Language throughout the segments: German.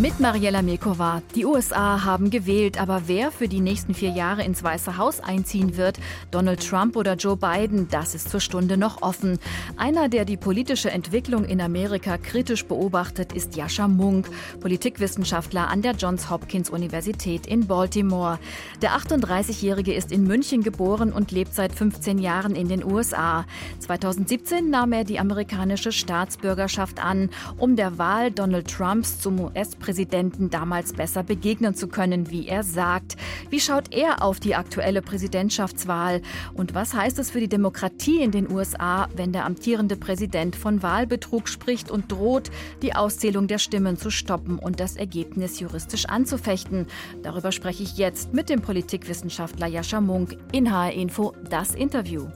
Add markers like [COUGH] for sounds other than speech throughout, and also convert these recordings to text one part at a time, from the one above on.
Mit Mariella Mekova. Die USA haben gewählt, aber wer für die nächsten vier Jahre ins Weiße Haus einziehen wird, Donald Trump oder Joe Biden, das ist zur Stunde noch offen. Einer, der die politische Entwicklung in Amerika kritisch beobachtet, ist Jascha Munk, Politikwissenschaftler an der Johns Hopkins Universität in Baltimore. Der 38-Jährige ist in München geboren und lebt seit 15 Jahren in den USA. 2017 nahm er die amerikanische Staatsbürgerschaft an, um der Wahl Donald Trumps zum US-Präsidenten Präsidenten damals besser begegnen zu können, wie er sagt. Wie schaut er auf die aktuelle Präsidentschaftswahl? Und was heißt es für die Demokratie in den USA, wenn der amtierende Präsident von Wahlbetrug spricht und droht, die Auszählung der Stimmen zu stoppen und das Ergebnis juristisch anzufechten? Darüber spreche ich jetzt mit dem Politikwissenschaftler Jascha Munk in HR Info, das Interview.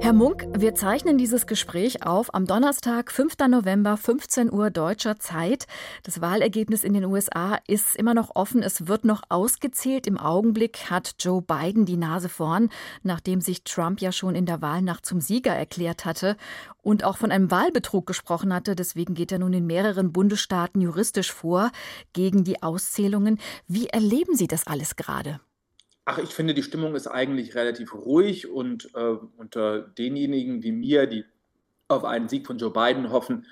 Herr Munk, wir zeichnen dieses Gespräch auf am Donnerstag, 5. November, 15 Uhr deutscher Zeit. Das Wahlergebnis in den USA ist immer noch offen. Es wird noch ausgezählt. Im Augenblick hat Joe Biden die Nase vorn, nachdem sich Trump ja schon in der Wahlnacht zum Sieger erklärt hatte und auch von einem Wahlbetrug gesprochen hatte. Deswegen geht er nun in mehreren Bundesstaaten juristisch vor gegen die Auszählungen. Wie erleben Sie das alles gerade? Ach, ich finde, die Stimmung ist eigentlich relativ ruhig und äh, unter denjenigen wie mir, die auf einen Sieg von Joe Biden hoffen,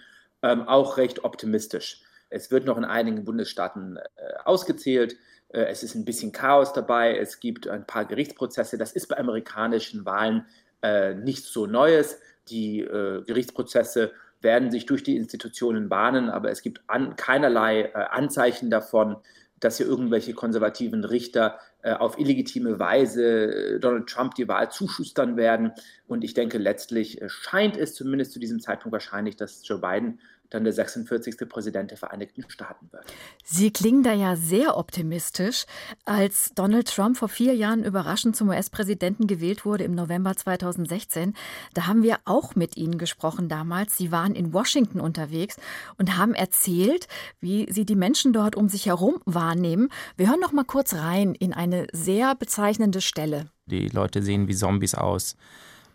ähm, auch recht optimistisch. Es wird noch in einigen Bundesstaaten äh, ausgezählt. Äh, es ist ein bisschen Chaos dabei. Es gibt ein paar Gerichtsprozesse. Das ist bei amerikanischen Wahlen äh, nichts so Neues. Die äh, Gerichtsprozesse werden sich durch die Institutionen bahnen, aber es gibt an, keinerlei äh, Anzeichen davon, dass hier irgendwelche konservativen Richter äh, auf illegitime Weise äh, Donald Trump die Wahl zuschustern werden. Und ich denke, letztlich äh, scheint es zumindest zu diesem Zeitpunkt wahrscheinlich, dass Joe Biden dann der 46. Präsident der Vereinigten Staaten wird. Sie klingen da ja sehr optimistisch. Als Donald Trump vor vier Jahren überraschend zum US-Präsidenten gewählt wurde im November 2016, da haben wir auch mit Ihnen gesprochen damals. Sie waren in Washington unterwegs und haben erzählt, wie Sie die Menschen dort um sich herum wahrnehmen. Wir hören noch mal kurz rein in eine sehr bezeichnende Stelle. Die Leute sehen wie Zombies aus.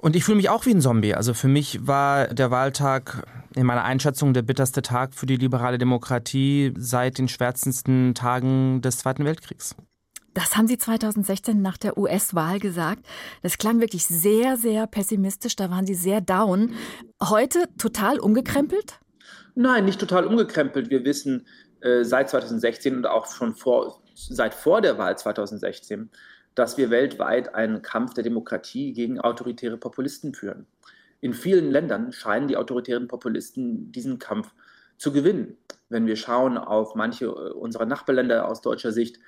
Und ich fühle mich auch wie ein Zombie. Also für mich war der Wahltag in meiner Einschätzung der bitterste Tag für die liberale Demokratie seit den schwärzesten Tagen des Zweiten Weltkriegs. Das haben Sie 2016 nach der US-Wahl gesagt. Das klang wirklich sehr, sehr pessimistisch. Da waren Sie sehr down. Heute total umgekrempelt? Nein, nicht total umgekrempelt. Wir wissen äh, seit 2016 und auch schon vor, seit vor der Wahl 2016, dass wir weltweit einen Kampf der Demokratie gegen autoritäre Populisten führen. In vielen Ländern scheinen die autoritären Populisten diesen Kampf zu gewinnen. Wenn wir schauen auf manche äh, unserer Nachbarländer aus deutscher Sicht,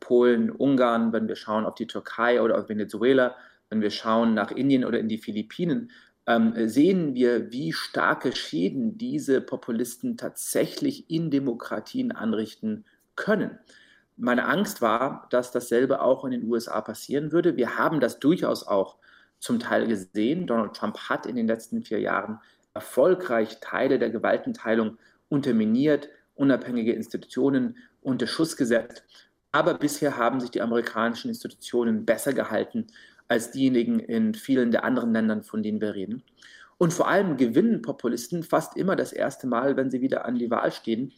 Polen, Ungarn, wenn wir schauen auf die Türkei oder auf Venezuela, wenn wir schauen nach Indien oder in die Philippinen, ähm, sehen wir, wie starke Schäden diese Populisten tatsächlich in Demokratien anrichten können. Meine Angst war, dass dasselbe auch in den USA passieren würde. Wir haben das durchaus auch zum Teil gesehen. Donald Trump hat in den letzten vier Jahren erfolgreich Teile der Gewaltenteilung unterminiert, unabhängige Institutionen unter Schuss gesetzt. Aber bisher haben sich die amerikanischen Institutionen besser gehalten als diejenigen in vielen der anderen Ländern, von denen wir reden. Und vor allem gewinnen Populisten fast immer das erste Mal, wenn sie wieder an die Wahl stehen,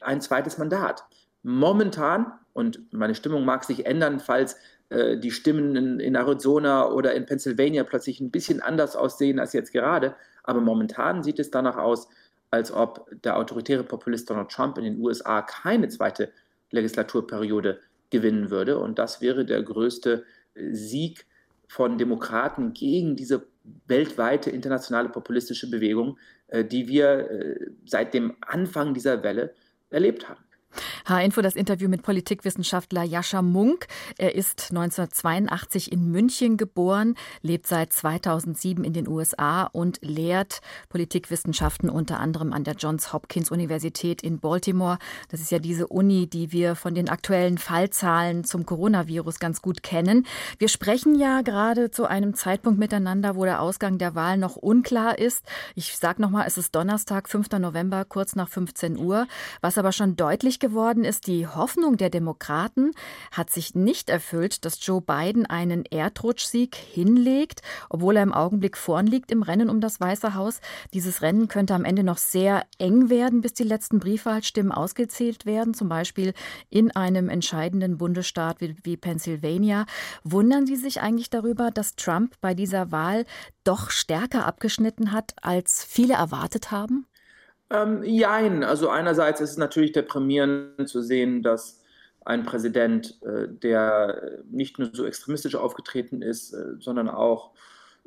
ein zweites Mandat. Momentan, und meine Stimmung mag sich ändern, falls äh, die Stimmen in, in, Arizona oder in Pennsylvania plötzlich ein bisschen anders aussehen als jetzt gerade, aber momentan sieht es danach aus, als ob der autoritäre Populist Donald Trump in den USA keine zweite Legislaturperiode gewinnen würde. Und das wäre der größte äh, Sieg von Demokraten gegen diese weltweite internationale populistische Bewegung, äh, die wir äh, seit dem Anfang dieser Welle erlebt haben. H-Info, das Interview mit Politikwissenschaftler Jascha Munk. Er ist 1982 in München geboren, lebt seit 2007 in den USA und lehrt Politikwissenschaften unter anderem an der Johns Hopkins Universität in Baltimore. Das ist ja diese Uni, die wir von den aktuellen Fallzahlen zum Coronavirus ganz gut kennen. Wir sprechen ja gerade zu einem Zeitpunkt miteinander, wo der Ausgang der Wahl noch unklar ist. Ich sage nochmal, es ist Donnerstag, 5. November, kurz nach 15 Uhr. Was aber schon deutlich deutlich geworden ist, die Hoffnung der Demokraten hat sich nicht erfüllt, dass Joe Biden einen Erdrutschsieg hinlegt, obwohl er im Augenblick vorn liegt im Rennen um das Weiße Haus. Dieses Rennen könnte am Ende noch sehr eng werden, bis die letzten Briefwahlstimmen ausgezählt werden, zum Beispiel in einem entscheidenden Bundesstaat wie, wie Pennsylvania. Wundern Sie sich eigentlich darüber, dass Trump bei dieser Wahl doch stärker abgeschnitten hat, als viele erwartet haben? Ähm, jein. Also einerseits ist es natürlich deprimierend zu sehen, dass ein Präsident, äh, der nicht nur so extremistisch aufgetreten ist, äh, sondern auch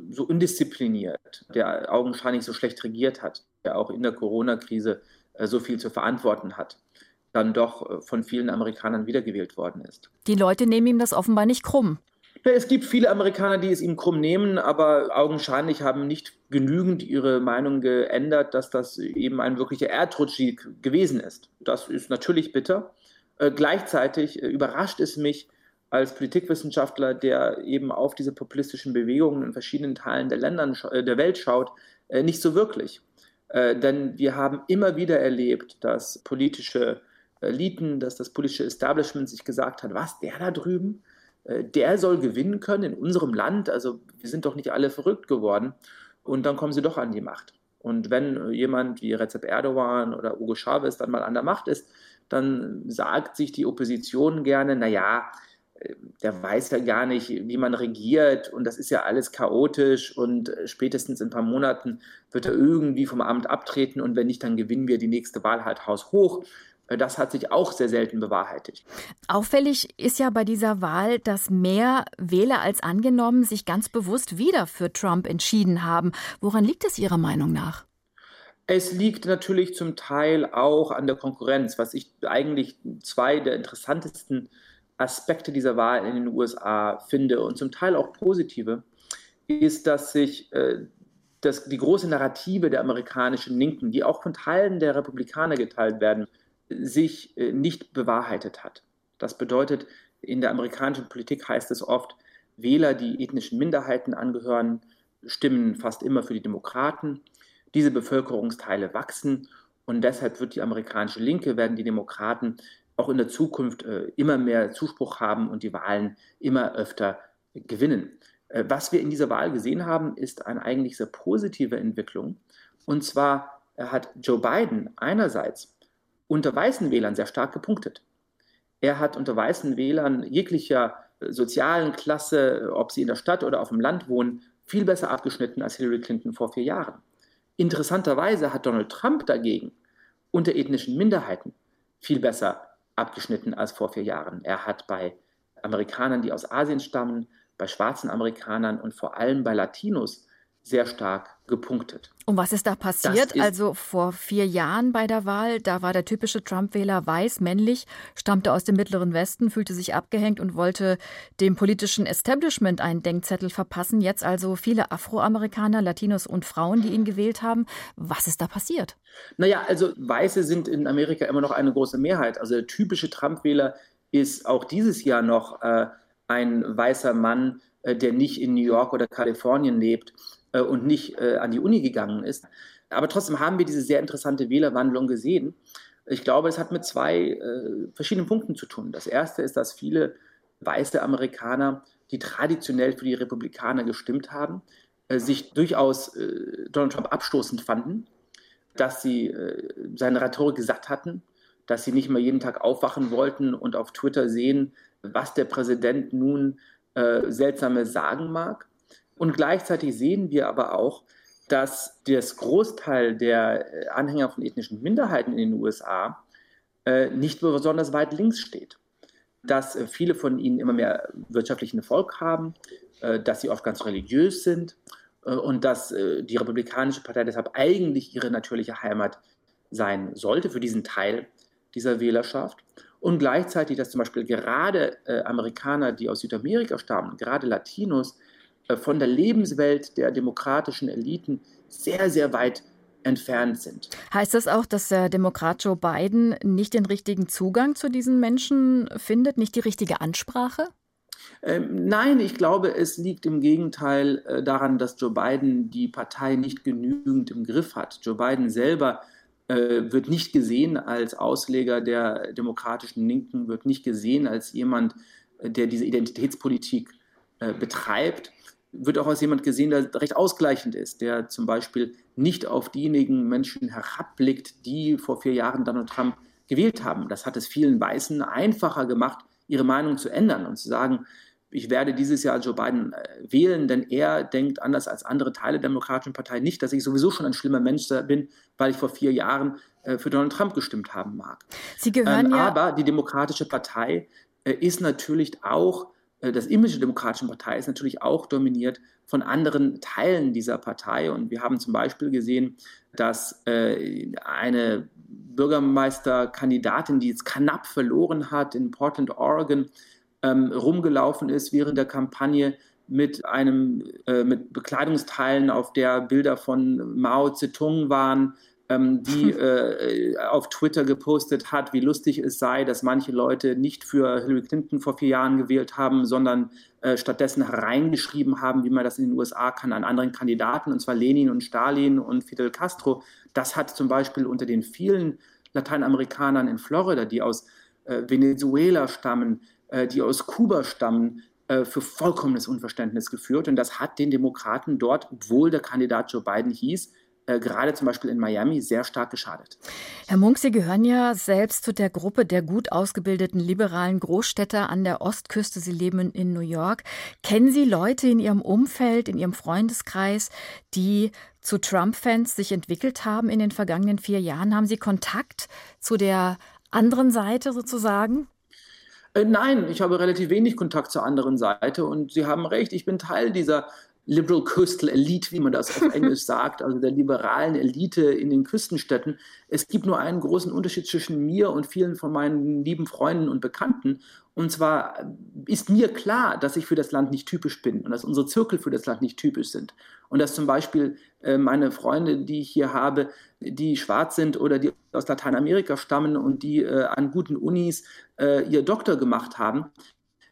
so undiszipliniert, der augenscheinlich so schlecht regiert hat, der auch in der Corona-Krise äh, so viel zu verantworten hat, dann doch äh, von vielen Amerikanern wiedergewählt worden ist. Die Leute nehmen ihm das offenbar nicht krumm. Es gibt viele Amerikaner, die es ihm krumm nehmen, aber augenscheinlich haben nicht genügend ihre Meinung geändert, dass das eben ein wirklicher Erdrutschsieg gewesen ist. Das ist natürlich bitter. Äh, gleichzeitig äh, überrascht es mich als Politikwissenschaftler, der eben auf diese populistischen Bewegungen in verschiedenen Teilen der, Ländern, äh, der Welt schaut, äh, nicht so wirklich. Äh, denn wir haben immer wieder erlebt, dass politische Eliten, dass das politische Establishment sich gesagt hat, was, der da drüben? Äh, der soll gewinnen können in unserem Land. Also wir sind doch nicht alle verrückt geworden. Und dann kommen sie doch an die Macht. Und wenn jemand wie Recep Erdogan oder Hugo Chavez dann mal an der Macht ist, dann sagt sich die Opposition gerne, naja, äh, der weiß ja gar nicht, wie man regiert und das ist ja alles chaotisch und spätestens in ein paar Monaten wird er irgendwie vom Amt abtreten und wenn nicht, dann gewinnen wir die nächste Wahl halt haushoch. Das hat sich auch sehr selten bewahrheitet. Auffällig ist ja bei dieser Wahl, dass mehr Wähler als angenommen sich ganz bewusst wieder für Trump entschieden haben. Woran liegt es Ihrer Meinung nach? Es liegt natürlich zum Teil auch an der Konkurrenz, was ich eigentlich zwei der interessantesten Aspekte dieser Wahl in den USA finde und zum Teil auch positive, ist, dass sich äh, das, die große Narrative der amerikanischen Linken, die auch von Teilen der Republikaner geteilt werden, sich äh, nicht bewahrheitet hat. Das bedeutet, in der amerikanischen Politik heißt es oft, Wähler, die ethnischen Minderheiten angehören, stimmen fast immer für die Demokraten. Diese Bevölkerungsteile wachsen und deshalb wird die amerikanische Linke, werden die Demokraten auch in der Zukunft äh, immer mehr Zuspruch haben und die Wahlen immer öfter gewinnen. Äh, was wir in dieser Wahl gesehen haben, ist eine eigentlich sehr positive Entwicklung. Und zwar hat Joe Biden einerseits unter weißen Wählern sehr stark gepunktet. Er hat unter weißen Wählern jeglicher äh, sozialen Klasse, ob sie in der Stadt oder auf dem Land wohnen, viel besser abgeschnitten als Hillary Clinton vor vier Jahren. Interessanterweise hat Donald Trump dagegen unter ethnischen Minderheiten viel besser abgeschnitten als vor vier Jahren. Er hat bei Amerikanern, die aus Asien stammen, bei schwarzen Amerikanern und vor allem bei Latinos sehr stark gepunktet. Und was ist da passiert? Ist also vor vier Jahren bei der Wahl, da war der typische Trump-Wähler weiß, männlich, stammte aus dem Mittleren Westen, fühlte sich abgehängt und wollte dem politischen Establishment einen Denkzettel verpassen. Jetzt also viele Afroamerikaner, Latinos und Frauen, die ihn gewählt haben. Was ist da passiert? Naja, also Weiße sind in Amerika immer noch eine große Mehrheit. Also der typische Trump-Wähler ist auch dieses Jahr noch äh, ein weißer Mann, äh, der nicht in New York oder Kalifornien lebt äh, und nicht äh, an die Uni gegangen ist. Aber trotzdem haben wir diese sehr interessante Wählerwandlung gesehen. Ich glaube, es hat mit zwei äh, verschiedenen Punkten zu tun. Das erste ist, dass viele weiße Amerikaner, die traditionell für die Republikaner gestimmt haben, äh, sich durchaus äh, Donald Trump abstoßend fanden, dass sie äh, seine Rhetorik gesagt hatten, dass sie nicht mehr jeden Tag aufwachen wollten und auf Twitter sehen, was der Präsident nun seltsame sagen mag. Und gleichzeitig sehen wir aber auch, dass das Großteil der äh, Anhänger von ethnischen Minderheiten in den USA äh, nicht besonders weit links steht. Dass äh, viele von ihnen immer mehr wirtschaftlichen Erfolg haben, äh, dass sie oft ganz religiös sind äh, und dass äh, die Republikanische Partei deshalb eigentlich ihre natürliche Heimat sein sollte für diesen Teil dieser Wählerschaft. Und gleichzeitig, dass zum Beispiel gerade Amerikaner, die aus Südamerika stammen, gerade Latinos, von der Lebenswelt der demokratischen Eliten sehr, sehr weit entfernt sind. Heißt das auch, dass der Demokrat Joe Biden nicht den richtigen Zugang zu diesen Menschen findet, nicht die richtige Ansprache? Ähm, nein, ich glaube, es liegt im Gegenteil äh, daran, dass Joe Biden die Partei nicht genügend im Griff hat. Joe Biden selber äh, wird nicht gesehen als Ausleger der demokratischen Linken, wird nicht gesehen als jemand, äh, der diese Identitätspolitik äh, betreibt, wird auch als jemand gesehen, der recht ausgleichend ist, der zum Beispiel nicht auf diejenigen Menschen herabblickt, die vor vier Jahren Donald Trump gewählt haben. Das hat es vielen Weißen einfacher gemacht, ihre Meinung zu ändern und zu sagen, ich werde dieses Jahr Joe Biden äh, wählen, denn er denkt anders als andere Teile der Demokratischen Partei nicht, dass ich sowieso schon ein schlimmer Mensch bin, weil ich vor vier Jahren äh, für Donald Trump gestimmt haben mag. Sie gehören ähm, ja aber die Demokratische Partei äh, ist natürlich auch, das Image der Demokratischen Partei ist natürlich auch dominiert von anderen Teilen dieser Partei. Und wir haben zum Beispiel gesehen, dass eine Bürgermeisterkandidatin, die jetzt knapp verloren hat in Portland, Oregon, ähm, rumgelaufen ist während der Kampagne mit einem äh, mit Bekleidungsteilen, auf der Bilder von Mao Zedong waren, ähm, die [LAUGHS] äh, auf Twitter gepostet hat, wie lustig es sei, dass manche Leute nicht für Hillary Clinton vor vier Jahren gewählt haben, sondern äh, stattdessen hereingeschrieben haben, wie man das in den USA kann, an anderen Kandidaten, und zwar Lenin und Stalin und Fidel Castro. Das hat zum Beispiel unter den vielen Lateinamerikanern in Florida, die aus äh, Venezuela stammen, äh, die aus Kuba stammen, äh, für vollkommenes Unverständnis geführt. Und das hat den Demokraten dort, obwohl der Kandidat Joe Biden hieß, äh, gerade zum Beispiel in Miami sehr stark geschadet. Herr Munk, Sie gehören ja selbst zu der Gruppe der gut ausgebildeten liberalen Großstädter an der Ostküste. Sie leben in New York. Kennen Sie Leute in Ihrem Umfeld, in Ihrem Freundeskreis, die zu Trump-Fans sich entwickelt haben in den vergangenen vier Jahren? Haben Sie Kontakt zu der anderen Seite sozusagen? Äh, nein, ich habe relativ wenig Kontakt zur anderen Seite und Sie haben recht, ich bin Teil dieser Liberal Coastal Elite, wie man das auf [LAUGHS] Englisch sagt, also der liberalen Elite in den Küstenstädten. Es gibt nur einen großen Unterschied zwischen mir und vielen von meinen lieben Freunden und Bekannten. Und zwar ist mir klar, dass ich für das Land nicht typisch bin und dass unsere Zirkel für das Land nicht typisch sind. Und dass zum Beispiel äh, meine Freunde, die ich hier habe, die schwarz sind oder die aus Lateinamerika stammen und die äh, an guten Unis äh, ihr Doktor gemacht haben,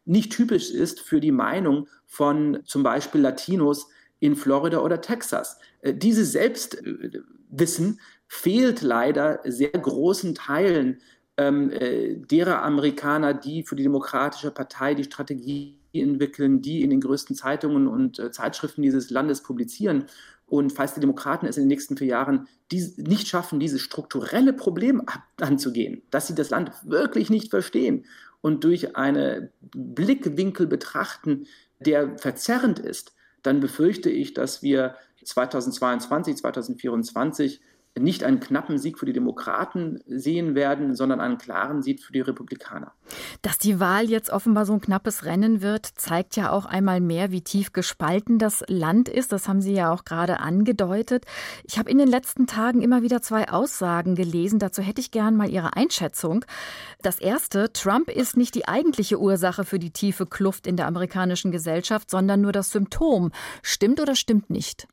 nicht typisch ist für die Meinung von zum Beispiel Latinos in Florida oder Texas. Äh, dieses Selbstwissen fehlt leider sehr großen Teilen ähm, äh, derer Amerikaner, die für die Demokratische Partei die Strategie entwickeln, die in den größten Zeitungen und äh, Zeitschriften dieses Landes publizieren. Und falls die Demokraten es in den nächsten vier Jahren nicht schaffen, dieses strukturelle Problem anzugehen, dass sie das Land wirklich nicht verstehen und durch einen Blickwinkel betrachten, der verzerrend ist, dann befürchte ich, dass wir 2022, 2024 nicht einen knappen Sieg für die Demokraten sehen werden, sondern einen klaren Sieg für die Republikaner. Dass die Wahl jetzt offenbar so ein knappes Rennen wird, zeigt ja auch einmal mehr, wie tief gespalten das Land ist. Das haben Sie ja auch gerade angedeutet. Ich habe in den letzten Tagen immer wieder zwei Aussagen gelesen. Dazu hätte ich gern mal Ihre Einschätzung. Das erste, Trump ist nicht die eigentliche Ursache für die tiefe Kluft in der amerikanischen Gesellschaft, sondern nur das Symptom. Stimmt oder stimmt nicht?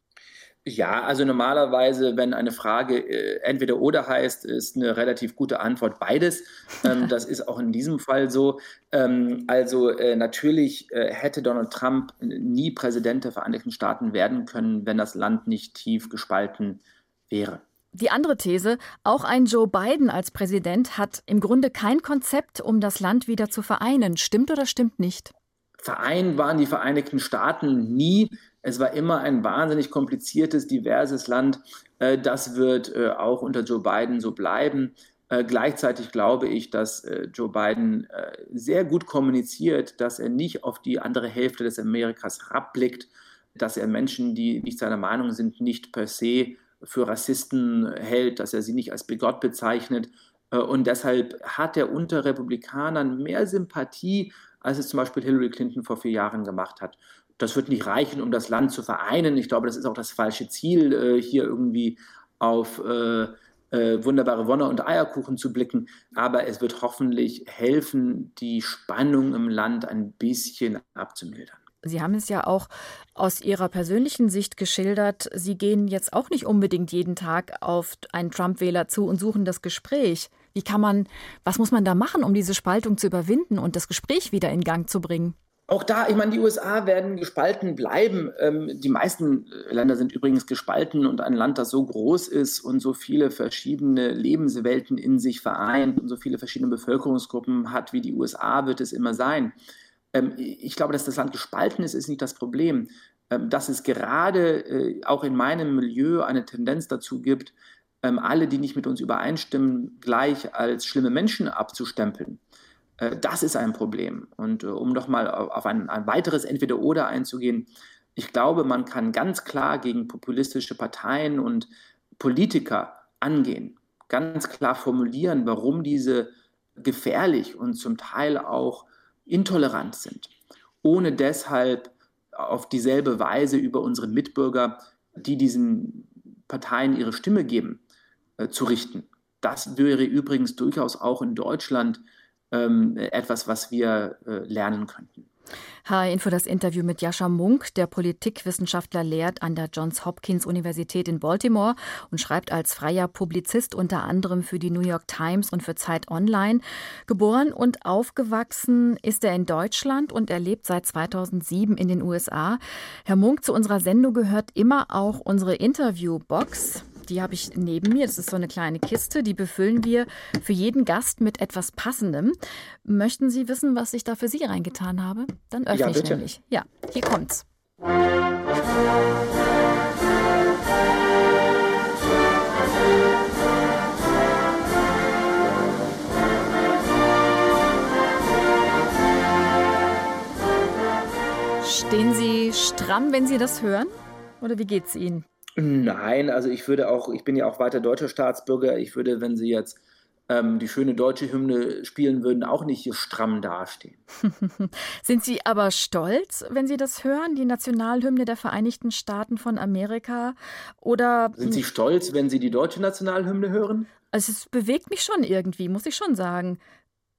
Ja, also normalerweise, wenn eine Frage äh, entweder oder heißt, ist eine relativ gute Antwort beides. Ähm, [LAUGHS] das ist auch in diesem Fall so. Ähm, also äh, natürlich äh, hätte Donald Trump nie Präsident der Vereinigten Staaten werden können, wenn das Land nicht tief gespalten wäre. Die andere These, auch ein Joe Biden als Präsident hat im Grunde kein Konzept, um das Land wieder zu vereinen. Stimmt oder stimmt nicht? Vereint waren die Vereinigten Staaten nie. Es war immer ein wahnsinnig kompliziertes, diverses Land. Äh, das wird äh, auch unter Joe Biden so bleiben. Äh, gleichzeitig glaube ich, dass Joe Biden sehr gut kommuniziert, dass er nicht auf die andere Hälfte des Amerikas herabblickt, dass er Menschen, die nicht seiner Meinung sind, nicht per se für Rassisten hält, dass er sie nicht als Begott bezeichnet. Und deshalb hat er unter Republikanern mehr Sympathie, als es zum Beispiel Hillary Clinton vor vier Jahren gemacht hat das wird nicht reichen, um das Land zu vereinen. Ich glaube, das ist auch das falsche Ziel, äh, hier irgendwie auf äh, äh, wunderbare Wonne und Eierkuchen zu blicken. Aber es wird hoffentlich helfen, die Spannung im Land ein bisschen abzumildern. Sie haben es ja auch aus Ihrer persönlichen Sicht geschildert. Sie gehen jetzt auch nicht unbedingt jeden Tag auf einen Trump-Wähler zu und suchen das Gespräch. Wie kann man, was muss man da machen, um diese Spaltung zu überwinden und das Gespräch wieder in Gang zu bringen? Auch da, ich meine, die USA werden gespalten bleiben. Ähm, die meisten Länder sind übrigens gespalten und ein Land, das so groß ist und so viele verschiedene Lebenswelten in sich vereint und so viele verschiedene Bevölkerungsgruppen hat wie die USA, wird es immer sein. Ähm, ich glaube, dass das Land gespalten ist, ist nicht das Problem. Ähm, dass es gerade äh, auch in meinem Milieu eine Tendenz dazu gibt, ähm, alle, die nicht mit uns übereinstimmen, gleich als schlimme Menschen abzustempeln. Äh, das ist ein Problem. Und äh, um nochmal auf ein, ein weiteres Entweder-Oder einzugehen, ich glaube, man kann ganz klar gegen populistische Parteien und Politiker angehen, ganz klar formulieren, warum diese gefährlich und zum Teil auch intolerant sind, ohne deshalb auf dieselbe Weise über unsere Mitbürger, die diesen Parteien ihre Stimme geben, äh, zu richten. Das wäre übrigens durchaus auch in Deutschland ähm, etwas, was wir äh, lernen könnten. HR-Info das Interview mit Jascha Munk, der Politikwissenschaftler lehrt an der Johns Hopkins Universität in Baltimore und schreibt als freier Publizist unter anderem für die New York Times und für Zeit Online. Geboren und aufgewachsen ist er in Deutschland und er lebt seit 2007 in den USA. Herr Munk, zu unserer Sendung gehört immer auch unsere Interviewbox. Die habe ich neben mir. Das ist so eine kleine Kiste. Die befüllen wir für jeden Gast mit etwas Passendem. Möchten Sie wissen, was ich da für Sie reingetan habe? Dann öffne ja, ich nämlich. Ja, hier kommt's. Stehen Sie stramm, wenn Sie das hören? Oder wie geht's Ihnen? Nein, also ich würde auch, ich bin ja auch weiter deutscher Staatsbürger, ich würde, wenn Sie jetzt ähm, die schöne deutsche Hymne spielen würden, auch nicht hier stramm dastehen. [LAUGHS] Sind Sie aber stolz, wenn Sie das hören, die Nationalhymne der Vereinigten Staaten von Amerika? Oder sind Sie stolz, wenn Sie die deutsche Nationalhymne hören? Also es bewegt mich schon irgendwie, muss ich schon sagen.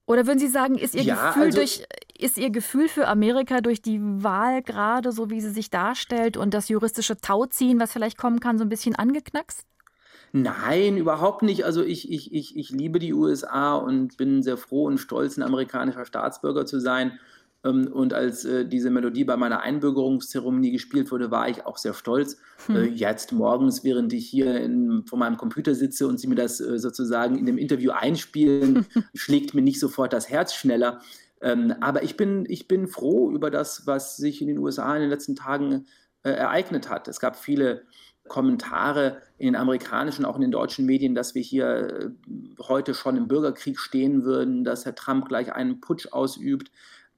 Oder würden Sie sagen, ist Ihr, ja, Gefühl also, durch, ist Ihr Gefühl für Amerika durch die Wahl gerade, so wie sie sich darstellt, und das juristische Tauziehen, was vielleicht kommen kann, so ein bisschen angeknackst? Nein, überhaupt nicht. Also ich, ich, ich, ich liebe die USA und bin sehr froh und stolz, ein amerikanischer Staatsbürger zu sein. Ähm, und als äh, diese Melodie bei meiner Einbürgerungszeremonie gespielt wurde, war ich auch sehr stolz. Hm. Äh, jetzt morgens, während ich hier in, vor meinem Computer sitze und Sie mir das äh, sozusagen in dem Interview einspielen, [LAUGHS] schlägt mir nicht sofort das Herz schneller. Ähm, aber ich bin, ich bin froh über das, was sich in den USA in den letzten Tagen ereignet hat. Es gab viele Kommentare in den amerikanischen, auch in den deutschen Medien, dass wir hier heute schon im Bürgerkrieg stehen würden, dass Herr Trump gleich einen Putsch ausübt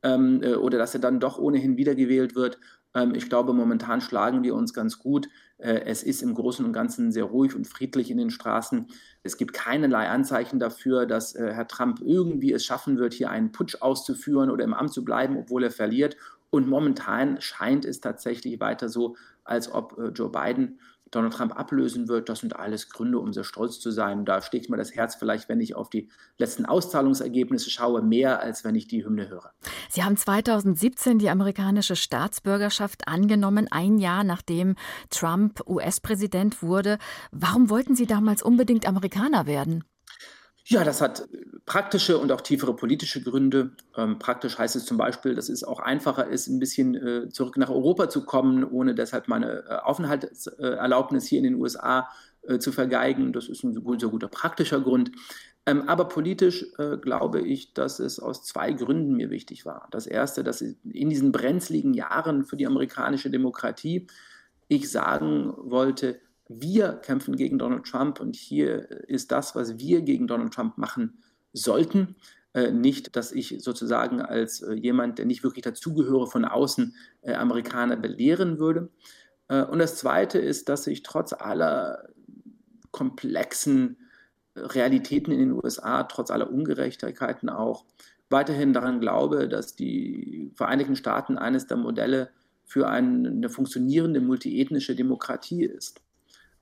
ähm, äh, oder dass er dann doch ohnehin wiedergewählt wird. Ähm, ich glaube, momentan schlagen wir uns ganz gut. Äh, es ist im Großen und Ganzen sehr ruhig und friedlich in den Straßen. Es gibt keinerlei Anzeichen dafür, dass äh, Herr Trump irgendwie es schaffen wird, hier einen Putsch auszuführen oder im Amt zu bleiben, obwohl er verliert. Und momentan scheint es tatsächlich weiter so, als ob äh, Joe Biden Donald Trump ablösen wird. Das sind alles Gründe, um sehr stolz zu sein. Da steckt mir das Herz vielleicht, wenn ich auf die letzten Auszahlungsergebnisse schaue, mehr als wenn ich die Hymne höre. Sie haben 2017 die amerikanische Staatsbürgerschaft angenommen, ein Jahr nachdem Trump US-Präsident wurde. Warum wollten Sie damals unbedingt Amerikaner werden? Ja, das hat praktische und auch tiefere politische Gründe. Ähm, praktisch heißt es zum Beispiel, dass es auch einfacher ist, ein bisschen äh, zurück nach Europa zu kommen, ohne deshalb meine äh, Aufenthaltserlaubnis hier in den USA äh, zu vergeigen. Das ist ein sehr guter praktischer Grund. Ähm, aber politisch äh, glaube ich, dass es aus zwei Gründen mir wichtig war. Das erste, dass in diesen brenzligen Jahren für die amerikanische Demokratie ich sagen wollte, wir kämpfen gegen Donald Trump und hier ist das, was wir gegen Donald Trump machen sollten. Äh, nicht, dass ich sozusagen als äh, jemand, der nicht wirklich dazugehöre, von außen äh, Amerikaner belehren würde. Und das Zweite ist, dass ich trotz aller komplexen Realitäten in den USA, trotz aller Ungerechtigkeiten auch, weiterhin daran glaube, dass die Vereinigten Staaten eines der Modelle für eine funktionierende multiethnische Demokratie ist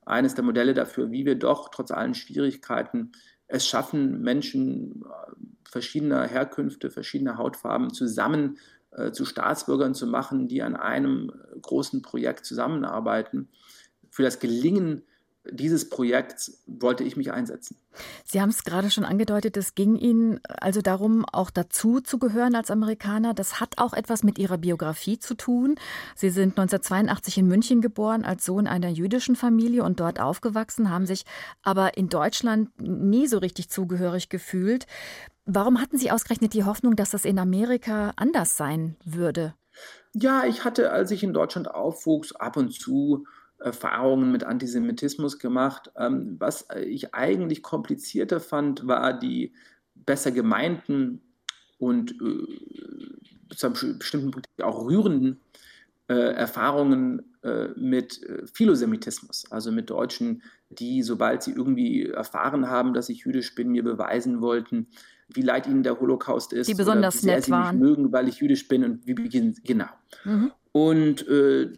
eines der Modelle dafür, wie wir doch trotz allen Schwierigkeiten es schaffen, Menschen äh, verschiedener Herkünfte, verschiedener Hautfarben zusammen äh, zu Staatsbürgern zu machen, die an einem großen Projekt zusammenarbeiten. Für das Gelingen dieses Projekts wollte ich mich einsetzen. Sie haben es gerade schon angedeutet, es ging Ihnen also darum, auch dazu zu gehören als Amerikaner. Das hat auch etwas mit Ihrer Biografie zu tun. Sie sind 1982 in München geboren, als Sohn einer jüdischen Familie und dort aufgewachsen, haben sich aber in Deutschland nie so richtig zugehörig gefühlt. Warum hatten Sie ausgerechnet die Hoffnung, dass das in Amerika anders sein würde? Ja, ich hatte, als ich in Deutschland aufwuchs, ab und zu Erfahrungen mit Antisemitismus gemacht. Ähm, was ich eigentlich komplizierter fand, war die besser gemeinten und äh, zu einem bestimmten Punkt auch rührenden äh, Erfahrungen äh, mit Philosemitismus, also mit Deutschen, die, sobald sie irgendwie erfahren haben, dass ich jüdisch bin, mir beweisen wollten, wie leid ihnen der Holocaust ist. Die besonders oder wie sehr nett sie waren. mich mögen, weil ich jüdisch bin und wie genau. Mhm. Und äh,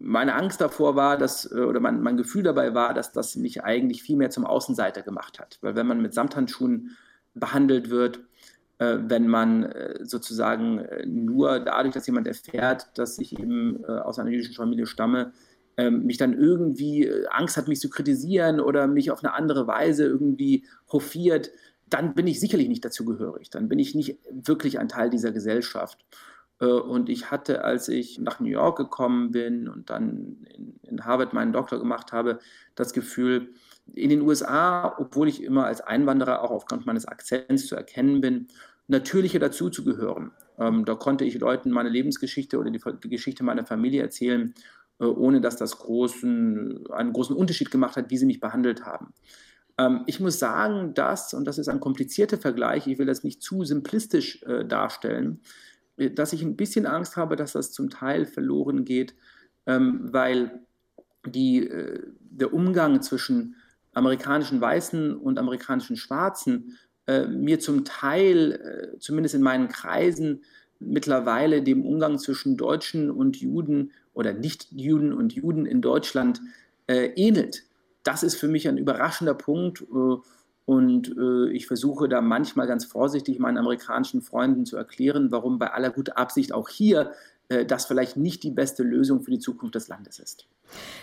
meine Angst davor war, dass, äh, oder mein, mein Gefühl dabei war, dass das mich eigentlich viel mehr zum Außenseiter gemacht hat. Weil wenn man mit Samthandschuhen behandelt wird, äh, wenn man äh, sozusagen nur dadurch, dass jemand erfährt, dass ich eben aus einer jüdischen Familie stamme, ähm, mich dann irgendwie Angst hat, mich zu kritisieren oder mich auf eine andere Weise irgendwie hofiert, dann bin ich sicherlich nicht dazugehörig. Dann bin ich nicht wirklich ein Teil dieser Gesellschaft. Äh, und ich hatte, als ich nach New York gekommen bin und dann in, Harvard meinen Doktor gemacht habe, das Gefühl, in den USA, obwohl ich immer als Einwanderer auch aufgrund meines Akzents zu erkennen bin, natürlicher dazuzugehören. Ähm, da konnte ich Leuten meine Lebensgeschichte oder die, die Geschichte meiner Familie erzählen, äh, ohne dass das großen, einen großen Unterschied gemacht hat, wie sie mich behandelt haben. Ähm, ich muss sagen, dass, und das ist ein komplizierter Vergleich, ich will das nicht zu simplistisch äh, darstellen, dass ich ein bisschen Angst habe, dass das zum Teil verloren geht, ähm, weil die, äh, der Umgang zwischen amerikanischen Weißen und amerikanischen Schwarzen äh, mir zum Teil, äh, zumindest in meinen Kreisen, mittlerweile dem Umgang zwischen Deutschen und Juden oder Nicht-Juden und Juden in Deutschland äh, ähnelt. Das ist für mich ein überraschender Punkt. Und äh, ich versuche da manchmal ganz vorsichtig meinen amerikanischen Freunden zu erklären, warum bei aller guter Absicht auch hier äh, das vielleicht nicht die beste Lösung für die Zukunft des Landes ist.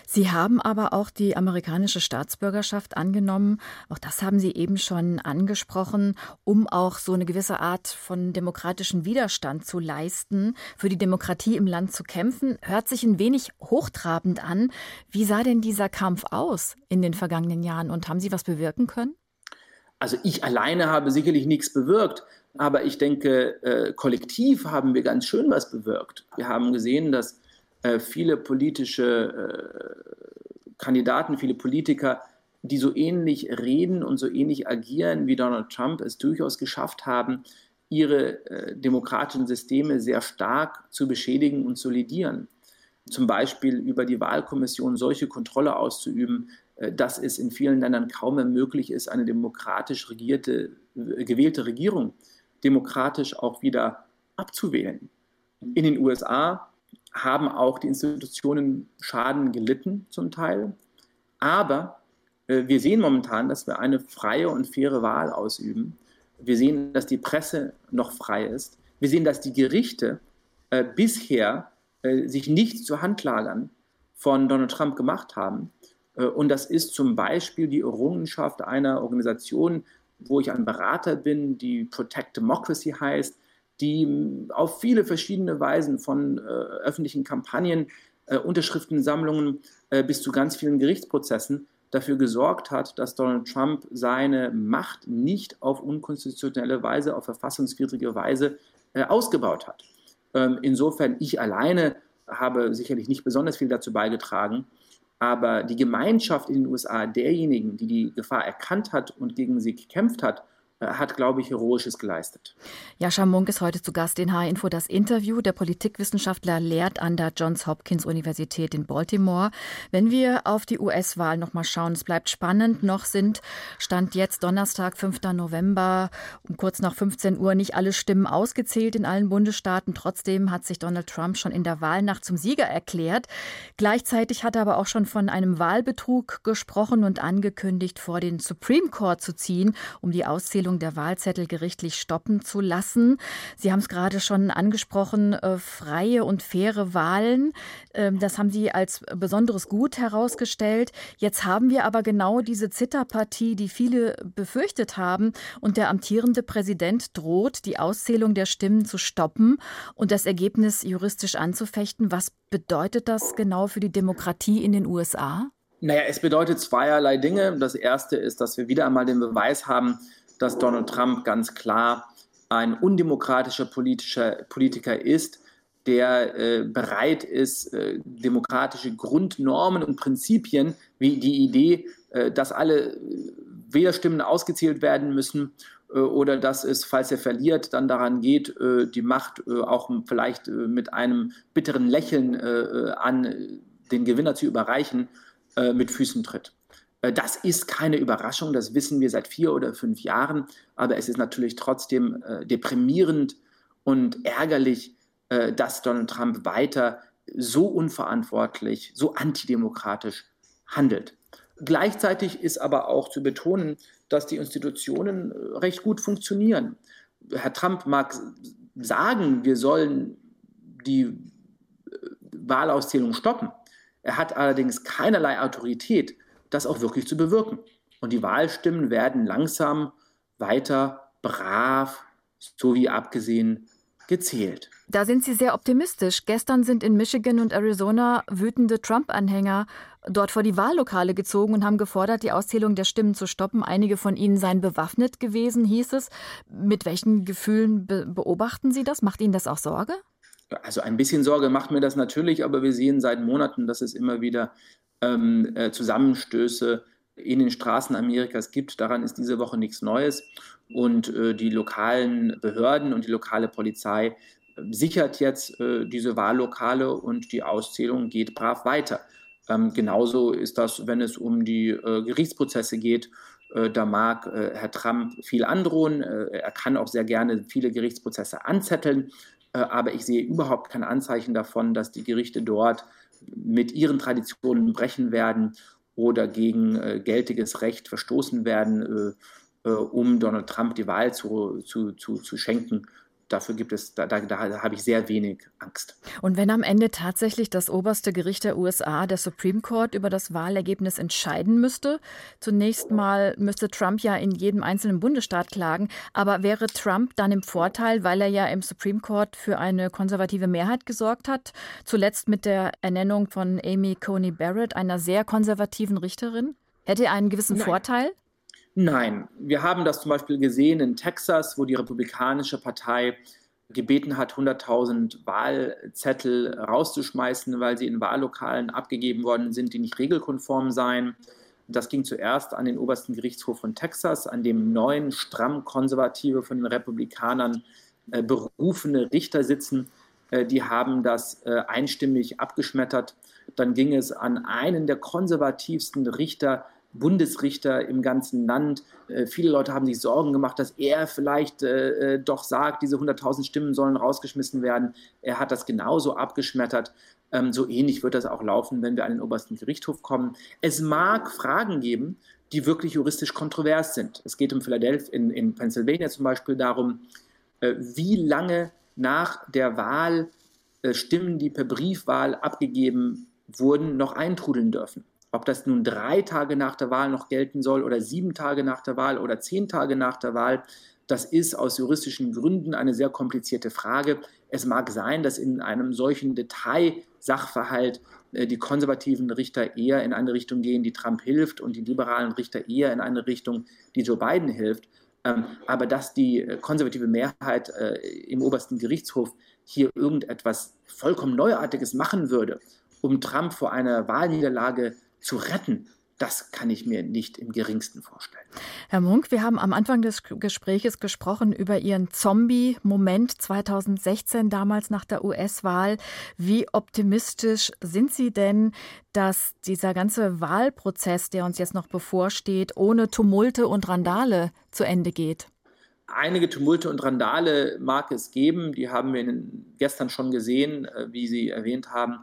Sie haben aber auch die amerikanische Staatsbürgerschaft angenommen. Auch das haben Sie eben schon angesprochen, um auch so eine gewisse Art von demokratischen Widerstand zu leisten, für die Demokratie im Land zu kämpfen. Hört sich ein wenig hochtrabend an. Wie sah denn dieser Kampf aus in den vergangenen Jahren und haben Sie was bewirken können? Also ich alleine habe sicherlich nichts bewirkt, aber ich denke, äh, kollektiv haben wir ganz schön was bewirkt. Wir haben gesehen, dass äh, viele politische äh, Kandidaten, viele Politiker, die so ähnlich reden und so ähnlich agieren wie Donald Trump, es durchaus geschafft haben, ihre äh, demokratischen Systeme sehr stark zu beschädigen und zu lidieren. Zum Beispiel über die Wahlkommission solche Kontrolle auszuüben, äh, dass es in vielen Ländern kaum mehr möglich ist, eine demokratisch regierte, äh, gewählte Regierung demokratisch auch wieder abzuwählen. In den USA haben auch die Institutionen Schaden gelitten zum Teil, aber äh, wir sehen momentan, dass wir eine freie und faire Wahl ausüben. Wir sehen, dass die Presse noch frei ist. Wir sehen, dass die Gerichte bisher äh, sich nicht zu Handlagern von Donald Trump gemacht haben. Äh, und das ist zum Beispiel die Errungenschaft einer Organisation, wo ich ein Berater bin, die Protect Democracy heißt, die auf viele verschiedene Weisen von äh, öffentlichen Kampagnen, äh, Unterschriftensammlungen äh, bis zu ganz vielen Gerichtsprozessen dafür gesorgt hat, dass Donald Trump seine Macht nicht auf unkonstitutionelle Weise, auf verfassungswidrige Weise äh, ausgebaut hat. Ähm, insofern, ich alleine habe sicherlich nicht besonders viel dazu beigetragen, aber die Gemeinschaft in den USA derjenigen, die die Gefahr erkannt hat und gegen sie gekämpft hat, hat, glaube ich, Heroisches geleistet. Jascha Munk ist heute zu Gast in H-Info. Das Interview. Der Politikwissenschaftler lehrt an der Johns Hopkins Universität in Baltimore. Wenn wir auf die US-Wahl noch mal schauen, es bleibt spannend. Noch sind, Stand jetzt Donnerstag, 5. November, um kurz nach 15 Uhr nicht alle Stimmen ausgezählt in allen Bundesstaaten. Trotzdem hat sich Donald Trump schon in der Wahlnacht zum Sieger erklärt. Gleichzeitig hat er aber auch schon von einem Wahlbetrug gesprochen und angekündigt, vor den Supreme Court zu ziehen, um die Auszählung Auszählung der Wahlzettel gerichtlich stoppen zu lassen. Sie haben es gerade schon angesprochen, äh, freie und faire Wahlen. Ähm, das haben Sie als besonderes Gut herausgestellt. Jetzt haben wir aber genau diese Zitterpartie, die viele befürchtet haben. Und der amtierende Präsident droht, die Auszählung der Stimmen zu stoppen und das Ergebnis juristisch anzufechten. Was bedeutet das genau für die Demokratie in den USA? Naja, es bedeutet zweierlei Dinge. Das erste ist, dass wir wieder einmal den Beweis haben, dass Donald Trump ganz klar ein undemokratischer politischer Politiker ist, der äh, bereit ist, äh, demokratische Grundnormen und Prinzipien wie die Idee, äh, dass alle Wählerstimmen ausgezählt werden müssen äh, oder dass es, falls er verliert, dann daran geht, äh, die Macht äh, auch vielleicht mit einem bitteren Lächeln an den Gewinner zu überreichen, mit Füßen tritt. Das ist keine Überraschung, das wissen wir seit vier oder fünf Jahren, aber es ist natürlich trotzdem deprimierend und ärgerlich, dass Donald Trump weiter so unverantwortlich, so antidemokratisch handelt. Gleichzeitig ist aber auch zu betonen, dass die Institutionen äh, recht gut funktionieren. Herr Trump mag sagen, wir sollen die äh, Wahlauszählung stoppen. Er hat allerdings keinerlei Autorität, das auch wirklich zu bewirken. Und die Wahlstimmen werden langsam weiter brav, so wie abgesehen, gezählt. Da sind Sie sehr optimistisch. Gestern sind in Michigan und Arizona wütende Trump-Anhänger dort vor die Wahllokale gezogen und haben gefordert, die Auszählung der Stimmen zu stoppen. Einige von ihnen seien bewaffnet gewesen, hieß es. Mit welchen Gefühlen be beobachten Sie das? Macht Ihnen das auch Sorge? Also ein bisschen Sorge macht mir das natürlich, aber wir sehen seit Monaten, dass es immer wieder ähm, äh, Zusammenstöße in den Straßen Amerikas gibt. Daran ist diese Woche nichts Neues. Und äh, die lokalen Behörden und die lokale Polizei äh, sichert jetzt äh, diese Wahllokale und die Auszählung geht brav weiter. Ähm, genauso ist das, wenn es um die äh, Gerichtsprozesse geht. Äh, da mag äh, Herr Trump viel androhen. er kann auch sehr gerne viele Gerichtsprozesse anzetteln. aber ich sehe überhaupt kein Anzeichen davon, dass die Gerichte dort mit ihren Traditionen brechen werden oder gegen äh, geltiges Recht verstoßen werden, äh, äh, um Donald Trump die Wahl zu, zu, zu, zu schenken dafür gibt es, da, da, da habe ich sehr wenig Angst. Und wenn am Ende tatsächlich das oberste Gericht der USA, der Supreme Court, über das Wahlergebnis entscheiden müsste, zunächst mal müsste Trump ja in jedem einzelnen Bundesstaat klagen, aber wäre Trump dann im Vorteil, weil er ja im Supreme Court für eine konservative Mehrheit gesorgt hat, zuletzt mit der Ernennung von Amy Coney Barrett, einer sehr konservativen Richterin? Hätte er einen gewissen Nein. Vorteil? Nein, wir haben das zum Beispiel gesehen in Texas, wo die Republikanische Partei gebeten hat, 100.000 Wahlzettel rauszuschmeißen, weil sie in Wahllokalen abgegeben worden sind, die nicht regelkonform seien. Das ging zuerst an den obersten Gerichtshof von Texas, an dem neun stramm konservative von den Republikanern äh, berufene Richter sitzen. Äh, die haben das äh, einstimmig abgeschmettert. Dann ging es an einen der konservativsten Richter Bundesrichter im ganzen Land. Äh, viele Leute haben sich Sorgen gemacht, dass er vielleicht äh, äh doch sagt, diese 100.000 Stimmen sollen rausgeschmissen werden. Er hat das genauso abgeschmettert. Ähm, so ähnlich wird das auch laufen, wenn wir an den obersten Gerichtshof kommen. Es mag Fragen geben, die wirklich juristisch kontrovers sind. Es geht um Philadelphia, in, in Pennsylvania zum Beispiel darum, äh, wie lange nach der Wahl äh, Stimmen, die per Briefwahl abgegeben wurden, noch eintrudeln dürfen. Ob das nun drei Tage nach der Wahl noch gelten soll oder sieben Tage nach der Wahl oder zehn Tage nach der Wahl, das ist aus juristischen Gründen eine sehr komplizierte Frage. Es mag sein, dass in einem solchen Detailsachverhalt äh, die konservativen Richter eher in eine Richtung gehen, die Trump hilft, und die liberalen Richter eher in eine Richtung, die Joe Biden hilft. Ähm, aber dass die äh, konservative Mehrheit äh, im obersten Gerichtshof hier irgendetwas vollkommen Neuartiges machen würde, um Trump vor einer Wahlniederlage zu retten, das kann ich mir nicht im geringsten vorstellen. Herr Munk, wir haben am Anfang des Gespräches gesprochen über Ihren Zombie-Moment 2016, damals nach der US-Wahl. Wie optimistisch sind Sie denn, dass dieser ganze Wahlprozess, der uns jetzt noch bevorsteht, ohne Tumulte und Randale zu Ende geht? Einige Tumulte und Randale mag es geben, die haben wir gestern schon gesehen, äh, wie Sie erwähnt haben.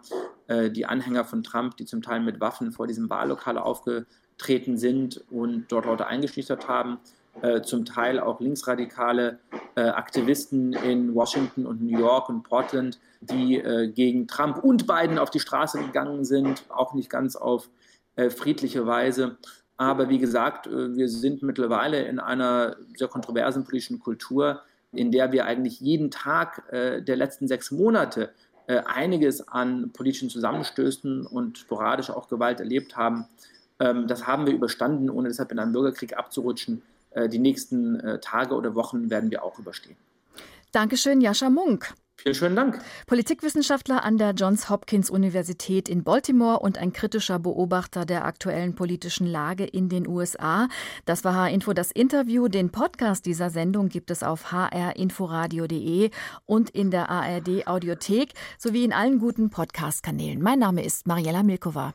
Äh, die Anhänger von Trump, die zum Teil mit Waffen vor diesem Wahllokal aufgetreten sind und dort Leute eingeschüchtert haben. äh, zum Teil auch linksradikale äh, Aktivisten in Washington und New York und Portland, die gegen Trump und Biden auf die Straße gegangen sind, auch nicht ganz auf friedliche Weise. Aber wie gesagt, wir sind mittlerweile in einer sehr kontroversen politischen Kultur, in der wir eigentlich jeden Tag der letzten sechs Monate einiges an politischen Zusammenstößen und sporadisch auch Gewalt erlebt haben. Ähm, das haben wir überstanden, ohne deshalb in einen Bürgerkrieg abzurutschen. Äh, die nächsten äh, Tage oder Wochen werden wir auch überstehen. Dankeschön, Jascha Munk. Vielen schönen Dank. Politikwissenschaftler an der Johns Hopkins Universität in Baltimore und ein kritischer Beobachter der aktuellen politischen Lage in den USA. Das war H-Info das Interview. Den Podcast dieser Sendung gibt es auf hrinforadio.de und in der ARD Audiothek sowie in allen guten Podcast-Kanälen. Mein Name ist Mariella Milkova.